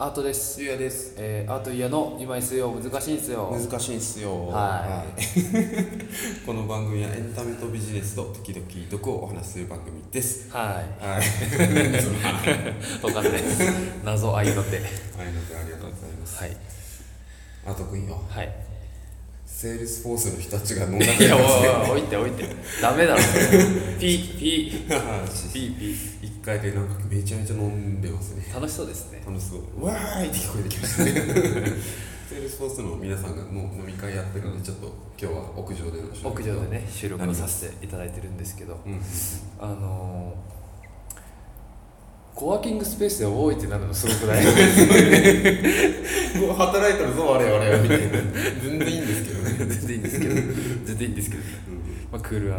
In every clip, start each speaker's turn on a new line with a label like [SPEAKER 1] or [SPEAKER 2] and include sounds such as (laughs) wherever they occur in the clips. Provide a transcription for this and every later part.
[SPEAKER 1] アートです、
[SPEAKER 2] ゆうやです。
[SPEAKER 1] えー、アートイヤの今 SEO 難しいんですよ。
[SPEAKER 2] 難しいんすよ。
[SPEAKER 1] はい。
[SPEAKER 2] い (laughs) この番組はエンタメとビジネスと時々毒をお話しする番組です。
[SPEAKER 1] は
[SPEAKER 2] はい。
[SPEAKER 1] い
[SPEAKER 2] そのはい。
[SPEAKER 1] 分かんないです。謎愛の手。
[SPEAKER 2] のでありがとうござい。ます
[SPEAKER 1] はい。
[SPEAKER 2] あとくんよ。
[SPEAKER 1] はい。
[SPEAKER 2] セールスフォースの人たちが飲んだく
[SPEAKER 1] いやおいおい置いて置いて。ダメだろ。ピ (laughs) ーピー。ピーピー。
[SPEAKER 2] 一回でなんかめちゃめちゃ飲んでますね。
[SPEAKER 1] 楽しそうですね。
[SPEAKER 2] 楽しそう。わーいって聞こえてきましたね。 Salesforce の皆さんがもう飲み会やってるんでちょっと今日は屋上での収録
[SPEAKER 1] 屋上でね収録をさせていただいてるんですけど
[SPEAKER 2] うん。
[SPEAKER 1] あのーコワーキングスペースで多いってなるのすごくない？
[SPEAKER 2] も (laughs) う働いてるぞ我々はみたいな。全然いいんですけどね、
[SPEAKER 1] 全然いいんですけど全然いいんですけど、まあ、クール
[SPEAKER 2] うん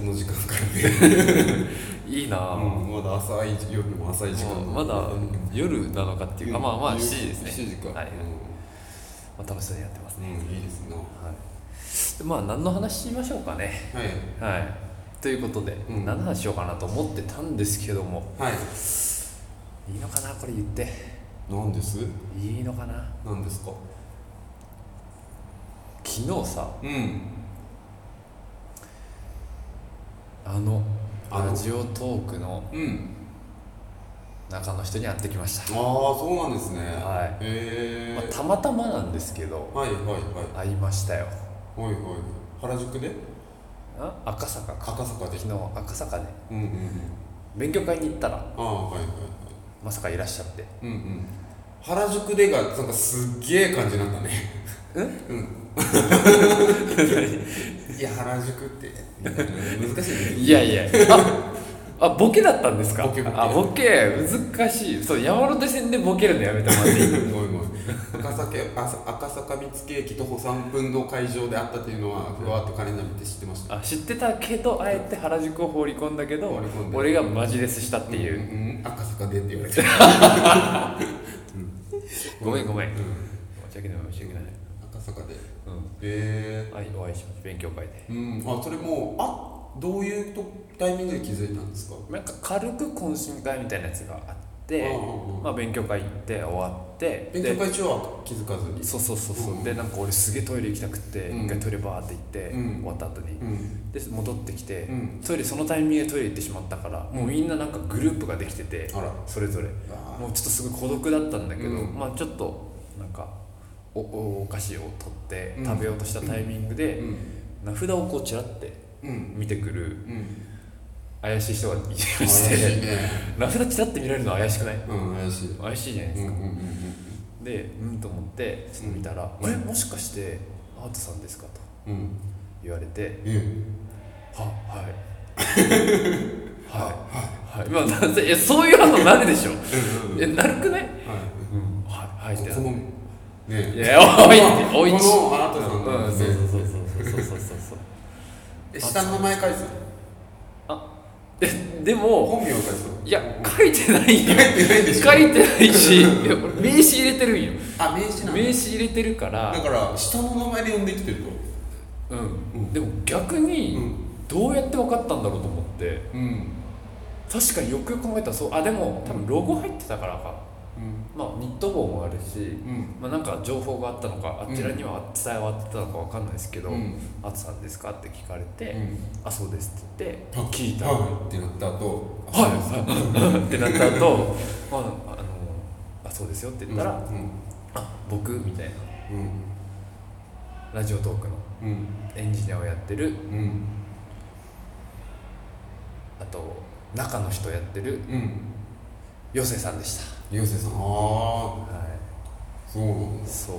[SPEAKER 2] この時間からね、(laughs)
[SPEAKER 1] いいなぁ、
[SPEAKER 2] うんまだ朝い夜も浅い時間。
[SPEAKER 1] まだ夜なのかっていう、あまあまあ7時ですね。
[SPEAKER 2] 7時か。
[SPEAKER 1] はい、まあ、楽しそうにやってます
[SPEAKER 2] うん、
[SPEAKER 1] ね、
[SPEAKER 2] うん、いいですね
[SPEAKER 1] はい。でまあ何の話しましょうかね。
[SPEAKER 2] はい。
[SPEAKER 1] はい。ということで、
[SPEAKER 2] うん。
[SPEAKER 1] 何の話しようかなと思ってたんですけども。
[SPEAKER 2] はい。
[SPEAKER 1] いいのかなこれ言って。
[SPEAKER 2] 何です？
[SPEAKER 1] いいのかな。
[SPEAKER 2] 何ですか？
[SPEAKER 1] 昨日さ
[SPEAKER 2] うん
[SPEAKER 1] あのラジオトークの
[SPEAKER 2] うん。
[SPEAKER 1] 中の人に会ってきました、
[SPEAKER 2] ああそうなんですね。
[SPEAKER 1] はい。
[SPEAKER 2] へえ
[SPEAKER 1] まあ、たまたまなんですけど
[SPEAKER 2] はいはいはい。
[SPEAKER 1] 会いましたよ。
[SPEAKER 2] はいはい。原宿で？
[SPEAKER 1] あ？赤坂か。
[SPEAKER 2] 赤坂で。
[SPEAKER 1] 昨日赤坂で。
[SPEAKER 2] うんうんうん。
[SPEAKER 1] 勉強会に行ったら
[SPEAKER 2] ああはいはいはい。
[SPEAKER 1] まさかいらっしゃって。
[SPEAKER 2] うんうん。原宿でがなんかすっげえ感じなんだね。
[SPEAKER 1] うん
[SPEAKER 2] うん (laughs) いや原宿って。難しいね。
[SPEAKER 1] いやいや。ああボケだったんですか？
[SPEAKER 2] ボケボケ。
[SPEAKER 1] あボケ。難しい。そう山手線でボケるのやめてもらっていい？
[SPEAKER 2] ごめんごめん。赤坂あ赤坂見附駅徒歩3分の会場であったっていうのはふわっとカレンダー見て知ってました。
[SPEAKER 1] あ知ってたけどあえて原宿を放り込んだけど俺がマジレスしたっていう、
[SPEAKER 2] んん赤坂でって言われて (laughs)
[SPEAKER 1] ごめんごめん。申し訳ない申し訳ない
[SPEAKER 2] 赤坂で。
[SPEAKER 1] うん。はいお会いしました。勉強会で。
[SPEAKER 2] うん。あそれもうあどういうとタイミングで気づいたんですか？
[SPEAKER 1] なんか軽く懇親会みたいなやつがあってまあ、勉強会行って終わって
[SPEAKER 2] 勉強会中は気づかずに？
[SPEAKER 1] そうそうそうそう、
[SPEAKER 2] うん。
[SPEAKER 1] でなんか俺すげえトイレ行きたくって、
[SPEAKER 2] うん。
[SPEAKER 1] 一回トイレバーって行って、
[SPEAKER 2] うん。
[SPEAKER 1] 終わった後に、
[SPEAKER 2] うん。
[SPEAKER 1] で戻ってきて、
[SPEAKER 2] うん。
[SPEAKER 1] トイレそのタイミングでトイレ行ってしまったから、もうみんななんかグループができてて
[SPEAKER 2] あら。
[SPEAKER 1] それぞれ。
[SPEAKER 2] あ
[SPEAKER 1] もうちょっとすごい孤独だったんだけど、
[SPEAKER 2] うん。
[SPEAKER 1] まあちょっとなんかおおお菓子を取って
[SPEAKER 2] うん。
[SPEAKER 1] 食べようとしたタイミングで、
[SPEAKER 2] うん。
[SPEAKER 1] 名札をこうちらって
[SPEAKER 2] うん。
[SPEAKER 1] 見てくる
[SPEAKER 2] うん。
[SPEAKER 1] 怪しい人がいまして
[SPEAKER 2] ね。
[SPEAKER 1] 名札ちらって見られるの怪しくない？
[SPEAKER 2] うん怪しい。
[SPEAKER 1] 怪しいじゃないですか、でうんと思ってちょっと見たら「
[SPEAKER 2] うん。
[SPEAKER 1] えもしかしてアートさんですか?」と言われて
[SPEAKER 2] うん「
[SPEAKER 1] は (laughs) はい」はい。はい。まあなんせいやそういう反応なるでしょ。えなるくない？
[SPEAKER 2] はい。
[SPEAKER 1] うん。はいはいってな
[SPEAKER 2] このね。
[SPEAKER 1] いやおいっておいち
[SPEAKER 2] このあなたさん
[SPEAKER 1] うん
[SPEAKER 2] の
[SPEAKER 1] そうそうそうそうそうそうそうそう
[SPEAKER 2] え下の名前返す
[SPEAKER 1] あえでも
[SPEAKER 2] 本名を返す
[SPEAKER 1] いや書いてないよ
[SPEAKER 2] 書いてないでしょ
[SPEAKER 1] 書いてないしいや俺名刺入れてるんよ
[SPEAKER 2] あ名刺
[SPEAKER 1] 名刺入れてるから
[SPEAKER 2] だから下の名前で呼んできてると
[SPEAKER 1] うん、
[SPEAKER 2] うん
[SPEAKER 1] でも逆に
[SPEAKER 2] うん
[SPEAKER 1] どうやって分かったんだろうと思って
[SPEAKER 2] うん
[SPEAKER 1] 確かによくよく考えたらそうあでも多分ロゴ入ってたからか
[SPEAKER 2] うん
[SPEAKER 1] まあニット帽もあるし、
[SPEAKER 2] うん。
[SPEAKER 1] まあ、なんか情報があったのかあちらには伝わってたのか分かんないですけど「
[SPEAKER 2] うん。
[SPEAKER 1] あつさんですか?」って聞かれて「
[SPEAKER 2] うん。
[SPEAKER 1] あそうです」って言って
[SPEAKER 2] あ
[SPEAKER 1] 聞いた「
[SPEAKER 2] はいってなった後
[SPEAKER 1] はい」(laughs) ってなった後、まああのあそうですよ」って言ったら「
[SPEAKER 2] うん。
[SPEAKER 1] あ僕」みたいな。
[SPEAKER 2] うん。
[SPEAKER 1] ラジオトークの
[SPEAKER 2] うん。
[SPEAKER 1] エンジニアをやってる。
[SPEAKER 2] うん。
[SPEAKER 1] あと中の人やってる
[SPEAKER 2] うん。
[SPEAKER 1] よせさんでした
[SPEAKER 2] 流星さん。ああ
[SPEAKER 1] は
[SPEAKER 2] そうなんだ
[SPEAKER 1] い。そう。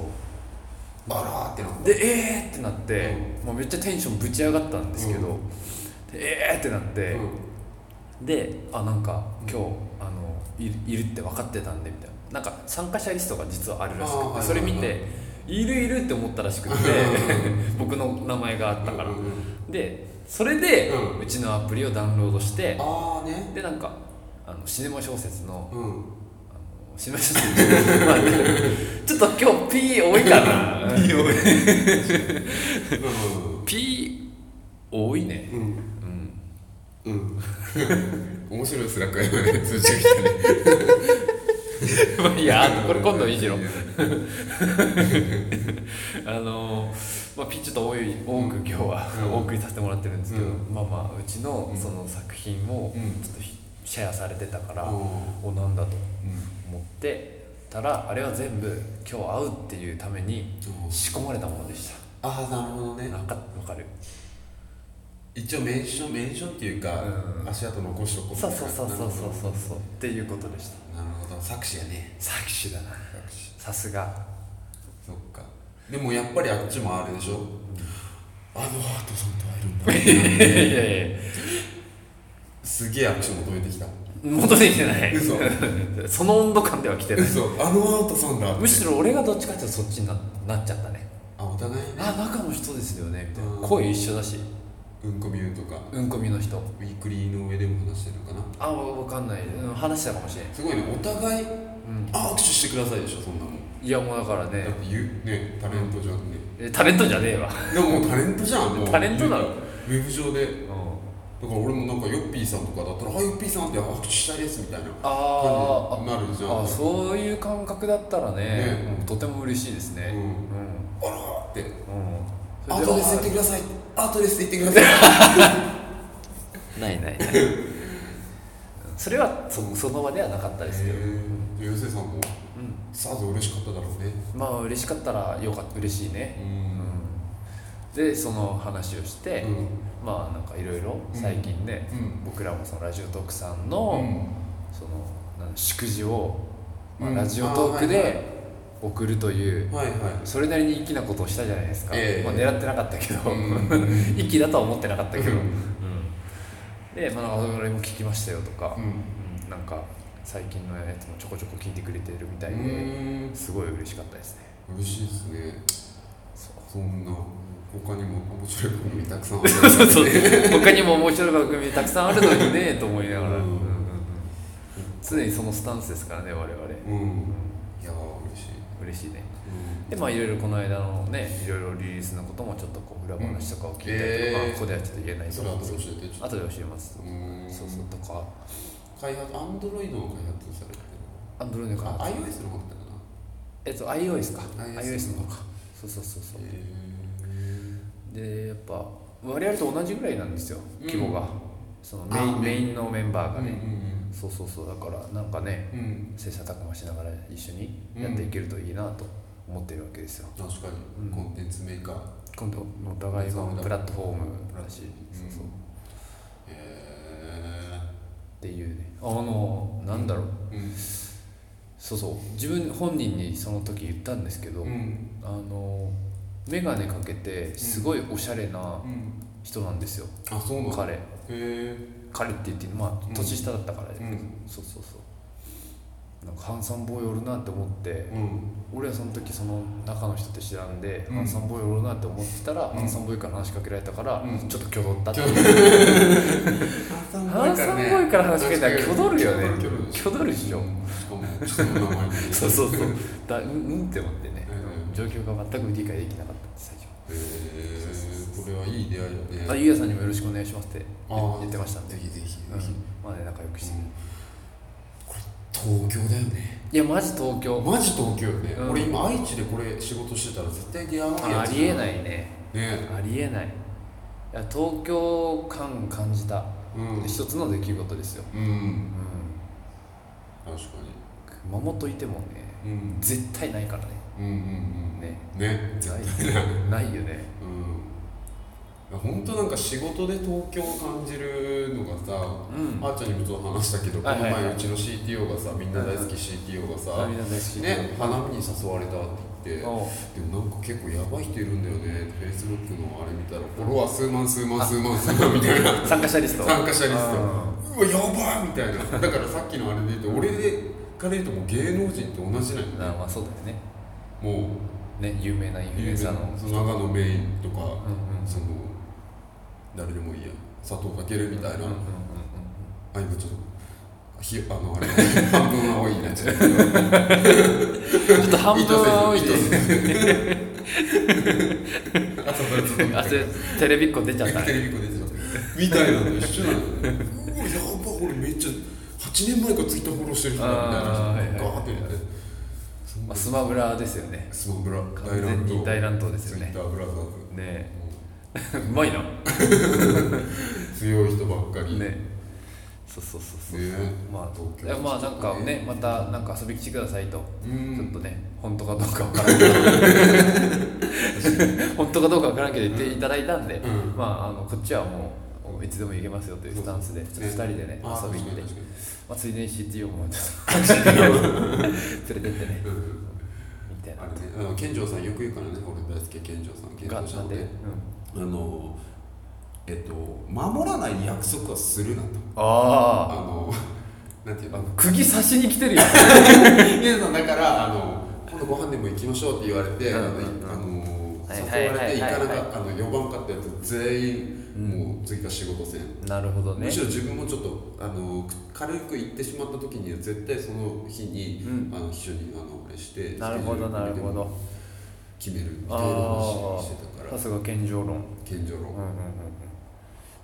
[SPEAKER 2] あらーってなった。
[SPEAKER 1] でえーってなって、もうめっちゃテンションぶち上がったんですけど、
[SPEAKER 2] うん。
[SPEAKER 1] でえーってなって、であなんか今日あのいるいるって分かってたんでみたいな。なんか参加者リストが実はあるらしくて、それ見ているいるって思ったらしくて (laughs) 僕の名前があったから、
[SPEAKER 2] うんうんうん。
[SPEAKER 1] でそれで、
[SPEAKER 2] う
[SPEAKER 1] うんちのアプリをダウンロードして
[SPEAKER 2] ああね。
[SPEAKER 1] でなんかあのシネマ小説の
[SPEAKER 2] うん
[SPEAKER 1] あのシネマ小説まあちょっと今日 P 多いかな
[SPEAKER 2] P 多い
[SPEAKER 1] P 多いね。
[SPEAKER 2] うん。
[SPEAKER 1] うん。
[SPEAKER 2] うん。面白いスラックやね通知が来たね
[SPEAKER 1] いやこれ今度いいじろあのまあ、ピッチと多い多く今日は
[SPEAKER 2] うん
[SPEAKER 1] お送りさせてもらってるんですけど、
[SPEAKER 2] うん。
[SPEAKER 1] まあまあうちの
[SPEAKER 2] うん。
[SPEAKER 1] その作品を
[SPEAKER 2] うん。
[SPEAKER 1] ちょっとひシェアされてたから、
[SPEAKER 2] うん。
[SPEAKER 1] おなんだと。
[SPEAKER 2] うん
[SPEAKER 1] たらあれは全部今日会うっていうために仕込まれたものでし
[SPEAKER 2] ああなるほどね。
[SPEAKER 1] たなんかわかる。
[SPEAKER 2] 一応メンションメンションっていうか、
[SPEAKER 1] うん。
[SPEAKER 2] 足跡残しとこう
[SPEAKER 1] そうそうそうそうそうそう。そうっていうことでした。
[SPEAKER 2] なるほど。策士やね。
[SPEAKER 1] 策士だな。
[SPEAKER 2] 策士。
[SPEAKER 1] さすが。
[SPEAKER 2] そっか。でもやっぱりあっちもあれでしょ、あのアートさんと会えるんだ。(laughs)
[SPEAKER 1] いやいや。
[SPEAKER 2] すげえ握手求めてきた
[SPEAKER 1] 戻ってきてない。
[SPEAKER 2] 嘘。(laughs)
[SPEAKER 1] その温度感では来てない。
[SPEAKER 2] 嘘。あのアートさんだ。
[SPEAKER 1] むしろ俺がどっちかっていうとそっちにななっちゃったね。
[SPEAKER 2] あお互いね
[SPEAKER 1] あ中の人ですよね。みたいな。
[SPEAKER 2] うん。
[SPEAKER 1] 声一緒だし。
[SPEAKER 2] うんこミューとか。
[SPEAKER 1] うんこみの人。
[SPEAKER 2] ウィークリーの上でも話してるのかな？
[SPEAKER 1] あわかんない、うん、話したかもしれない、
[SPEAKER 2] すごいね。お互い
[SPEAKER 1] うん、
[SPEAKER 2] あ握手してくださいでしょそんなもん
[SPEAKER 1] いやもうだからね。
[SPEAKER 2] だって言うねタレントじゃんね。
[SPEAKER 1] えタレントじゃねえわ。
[SPEAKER 2] でももうタレントじゃんもう。(laughs)
[SPEAKER 1] タレントだろ。
[SPEAKER 2] ウェブ上で。
[SPEAKER 1] うん
[SPEAKER 2] だから俺もなんかヨッピーさんとかだったら「あヨッピーさんって握手したいです」みたいな感じになるじゃん。
[SPEAKER 1] あそういう感覚だったらね
[SPEAKER 2] ね。
[SPEAKER 1] うんとても嬉しいですね。
[SPEAKER 2] うん。
[SPEAKER 1] うん。
[SPEAKER 2] あらーって。
[SPEAKER 1] うん。
[SPEAKER 2] アートです言ってください。アー。トですって言ってください。(laughs)
[SPEAKER 1] ないないない。(laughs) それはそその場ではなかったですけど、
[SPEAKER 2] ヨセさんも
[SPEAKER 1] うん、
[SPEAKER 2] さぞ嬉しかっただろうね。
[SPEAKER 1] まあ嬉しかったらよかった嬉しいね、うん、でその話をして、
[SPEAKER 2] うん。
[SPEAKER 1] まあなんかいろいろ最近ね、
[SPEAKER 2] うん。
[SPEAKER 1] 僕らもそのラジオトークさんの、
[SPEAKER 2] うん。
[SPEAKER 1] そのなん祝辞を、まあ
[SPEAKER 2] うん。
[SPEAKER 1] ラジオトークで送るという、
[SPEAKER 2] はいはい。
[SPEAKER 1] それなりに粋なことをしたじゃないですか、
[SPEAKER 2] ええ。
[SPEAKER 1] まあ、狙ってなかったけど、
[SPEAKER 2] うん。(laughs)
[SPEAKER 1] 粋だとは思ってなかったけど、で、まあ、俺も聞きましたよとか、
[SPEAKER 2] うん。
[SPEAKER 1] うん。なんか最近のやつもちょこちょこ聞いてくれてるみたいで、
[SPEAKER 2] うん。
[SPEAKER 1] すごい嬉しかったですね。
[SPEAKER 2] 嬉しいですね。
[SPEAKER 1] そ
[SPEAKER 2] んな他にも面白い番組たくさんある
[SPEAKER 1] そうそう他にも面白い番組たくさんあるのにねと思いながら、
[SPEAKER 2] うん。
[SPEAKER 1] 常にそのスタンスですからね我々、
[SPEAKER 2] うん。
[SPEAKER 1] うん
[SPEAKER 2] いやー嬉しい。
[SPEAKER 1] 嬉しいね。
[SPEAKER 2] うん。
[SPEAKER 1] でまあいろいろこの間のねいろいろリリースのこともちょっとこう裏話とかを聞いたりとか、
[SPEAKER 2] うんえー。
[SPEAKER 1] まあ、ここではちょっと言えないと思うんです
[SPEAKER 2] 後で教えてちょっ
[SPEAKER 1] 後で教えます。
[SPEAKER 2] とうん。
[SPEAKER 1] そうそうとか。
[SPEAKER 2] 開発アンドロイドの開発されてる。
[SPEAKER 1] アンドロイドか
[SPEAKER 2] あ iOS の方だったかな
[SPEAKER 1] えっと iOS か。
[SPEAKER 2] iOS
[SPEAKER 1] の方か。そうそうそうそう。
[SPEAKER 2] へ
[SPEAKER 1] でやっぱ我々と同じぐらいなんですよ規模が、そのメイ
[SPEAKER 2] あ
[SPEAKER 1] ンメインのメンバー
[SPEAKER 2] ー
[SPEAKER 1] がね、
[SPEAKER 2] うん
[SPEAKER 1] そうそうそうだからなんかね切磋琢磨しながら一緒にやっていけるといいなと思ってるわけですよ、
[SPEAKER 2] 確かに、
[SPEAKER 1] うん。
[SPEAKER 2] コンテンツメーカー。
[SPEAKER 1] 今度お互いのプラットフォームだし、
[SPEAKER 2] うん。
[SPEAKER 1] そうそう。
[SPEAKER 2] へ
[SPEAKER 1] っていうね。あのなんだろう。そうそう。自分本人にその時言ったんですけど、
[SPEAKER 2] うん。
[SPEAKER 1] あの眼鏡かけてすごいおしゃれな
[SPEAKER 2] うん
[SPEAKER 1] 人なんですよ、
[SPEAKER 2] あそうな
[SPEAKER 1] 彼。
[SPEAKER 2] へえ。
[SPEAKER 1] 彼って言ってまあ
[SPEAKER 2] うん。
[SPEAKER 1] 年下だったから、
[SPEAKER 2] うん。
[SPEAKER 1] そうそうそう。なんかハンサムボーイおるなって思って、
[SPEAKER 2] うん。
[SPEAKER 1] 俺はその時その中の人って知らんで、
[SPEAKER 2] うん。
[SPEAKER 1] ハンサムボーイおるなって思ってたら、
[SPEAKER 2] うん。
[SPEAKER 1] ハンサムボーイから話しかけられたから、
[SPEAKER 2] うん。
[SPEAKER 1] ちょっと挙動ったって (laughs) ハンサムボーイから話しかけたら挙動るよね。
[SPEAKER 2] 挙動る。
[SPEAKER 1] 挙動る。でしょ、そうそうそうだうんうんって思ってね、
[SPEAKER 2] うん
[SPEAKER 1] 状況が全く理解できなかった最初。
[SPEAKER 2] へえこれはいい出会いだね。
[SPEAKER 1] あゆうやさんにもよろしくお願いしますって言ってましたんで。
[SPEAKER 2] ぜひぜひ。ぜ
[SPEAKER 1] うん。
[SPEAKER 2] ひ、
[SPEAKER 1] まあね仲良くして、
[SPEAKER 2] これ東京だよね。
[SPEAKER 1] いやマジ東京。
[SPEAKER 2] マジ東京よね、
[SPEAKER 1] うん。
[SPEAKER 2] 俺今愛知でこれ仕事してたら絶対出会わないやつ
[SPEAKER 1] あありえない
[SPEAKER 2] い
[SPEAKER 1] ね。
[SPEAKER 2] ね。
[SPEAKER 1] ありえない。いや東京感感じた、
[SPEAKER 2] うん。
[SPEAKER 1] 一つの出来事ですよ、
[SPEAKER 2] うん。
[SPEAKER 1] うん、
[SPEAKER 2] 確か
[SPEAKER 1] 熊本いてもね。
[SPEAKER 2] にうん。
[SPEAKER 1] 絶対ないからね。
[SPEAKER 2] うんうんうん。
[SPEAKER 1] ね。
[SPEAKER 2] ね。絶対
[SPEAKER 1] ない。ないよね。
[SPEAKER 2] うん。本当なんか仕事で東京を感じるのがさ、
[SPEAKER 1] うん。
[SPEAKER 2] あーちゃんにもちょっと話したけど、この
[SPEAKER 1] はいはい。はい
[SPEAKER 2] 前うちの CTO がさみんな大好き CTO がさ、
[SPEAKER 1] みんな大好き。
[SPEAKER 2] ね花見に誘われたって言って
[SPEAKER 1] おう。
[SPEAKER 2] でもなんか結構やばい人いるんだよね。Facebook のあれ見たらフォロワー数万数万数万数万みたいな。(laughs)
[SPEAKER 1] 参加者リスト。
[SPEAKER 2] 参加者リスト。
[SPEAKER 1] あ
[SPEAKER 2] うわやばーみたいな。だからさっきのあれで言うと俺から言うともう芸能人と同じなんよね。
[SPEAKER 1] まあそうだよね。
[SPEAKER 2] も
[SPEAKER 1] ね有名なインフルエン
[SPEAKER 2] う
[SPEAKER 1] サーの。
[SPEAKER 2] 長野メインとか、
[SPEAKER 1] うんうん
[SPEAKER 2] その誰でもいいや佐藤健みたいな、
[SPEAKER 1] うんうんうん
[SPEAKER 2] あ今ちょっとひあのあれ半分青いになっちゃった
[SPEAKER 1] う。んちょっと半分多い
[SPEAKER 2] 意図せずあ
[SPEAKER 1] それテレビっ子出ちゃった。
[SPEAKER 2] テレビ子出てた。みたいなの一緒なのね。うわやば俺めっちゃ8年前からツイッターフォローしてる人だみたいな人
[SPEAKER 1] あーはいはい
[SPEAKER 2] ガーって言って
[SPEAKER 1] まあ、スマブラですよね。
[SPEAKER 2] スマブラ。
[SPEAKER 1] 完全に大乱闘ですよね。
[SPEAKER 2] ツイッターブラザーズ。
[SPEAKER 1] ね。(laughs) うまいな。
[SPEAKER 2] 強い人ばっかり。
[SPEAKER 1] ね。そうそうそうそう、
[SPEAKER 2] ね。
[SPEAKER 1] まあ
[SPEAKER 2] 東京
[SPEAKER 1] いやまあなんかねまたなんか遊びに来てくださいと、
[SPEAKER 2] うん。
[SPEAKER 1] ちょっとね本当かどうかわからんけど。(laughs) 本当かどうかわからんけど言っていただいたんで、
[SPEAKER 2] うん。
[SPEAKER 1] まああのこっちはもういつでも行けますよというスタンスでちょっと2人でね
[SPEAKER 2] あ
[SPEAKER 1] 遊びに行って。まあ、ついでに CTO もちょっと。(laughs) 連れてってね。
[SPEAKER 2] うん
[SPEAKER 1] みたいな
[SPEAKER 2] あれねあの健丈さんよく言うからね俺大好き健丈さん健丈さん。で
[SPEAKER 1] うん、
[SPEAKER 2] あのえっと守らない約束はするなと。
[SPEAKER 1] あ
[SPEAKER 2] あの (laughs) なんていうの？
[SPEAKER 1] あ釘刺しに来てるよ。
[SPEAKER 2] 皆さんだからあの今度ご飯でも行きましょうって言われて、
[SPEAKER 1] うん。
[SPEAKER 2] あの誘われて行かなかあの呼ばんかったやつ全員もう次から仕事せん、
[SPEAKER 1] なるほどね。
[SPEAKER 2] むしろ自分もちょっとあの軽く行ってしまった時には絶対その日に、
[SPEAKER 1] うん。
[SPEAKER 2] あの一緒にあのあれして
[SPEAKER 1] なるほどなるほど。
[SPEAKER 2] 決めるみたいな
[SPEAKER 1] あ
[SPEAKER 2] 話
[SPEAKER 1] あ
[SPEAKER 2] してたから。
[SPEAKER 1] さすが健常論。
[SPEAKER 2] 健常論、
[SPEAKER 1] うんうん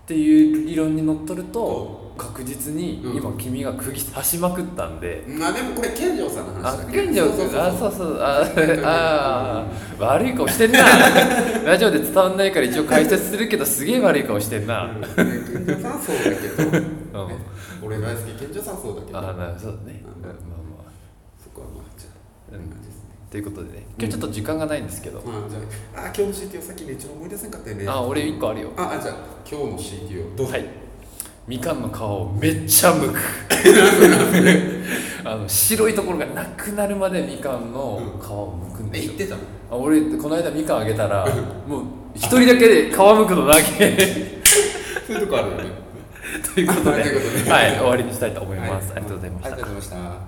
[SPEAKER 1] っていう理論にのっとると確実に
[SPEAKER 2] うん。
[SPEAKER 1] 今君が釘刺しまくったんで、
[SPEAKER 2] まあでもこれ健常さんの
[SPEAKER 1] あ
[SPEAKER 2] 話だけ？ど
[SPEAKER 1] 健常
[SPEAKER 2] そうそう
[SPEAKER 1] あそうそう。あ (laughs) あー悪い顔してんな。(laughs) ラジオで伝わんないから一応解説するけどすげえ悪い顔してんな、
[SPEAKER 2] 健常さんそうだけど、(laughs) 俺大好き健常さんそうだけど。
[SPEAKER 1] ああなそうだね、
[SPEAKER 2] うん。
[SPEAKER 1] まあまあ。
[SPEAKER 2] そこはまあじゃあ
[SPEAKER 1] うんということでね。今日ちょっと時間がないんですけど、
[SPEAKER 2] まあじゃああ今日の CTO さっきね一応思い出せんかったよね。
[SPEAKER 1] あ俺一個あるよ。
[SPEAKER 2] ああじゃあ今日の CTO どうぞ。
[SPEAKER 1] はい。みかんの皮をめっちゃ剥く。(laughs) あの白いところがなくなるまでみかんの皮を剥くんですよ。
[SPEAKER 2] え言ってたの？
[SPEAKER 1] あ俺この間みかんあげたらもう一人だけで皮むくのだけ。(laughs)
[SPEAKER 2] そういうとこあるよね。(laughs)
[SPEAKER 1] ということで。
[SPEAKER 2] ということで。
[SPEAKER 1] はい終わりにしたいと思います、ありがとうございました。
[SPEAKER 2] ありがとうございました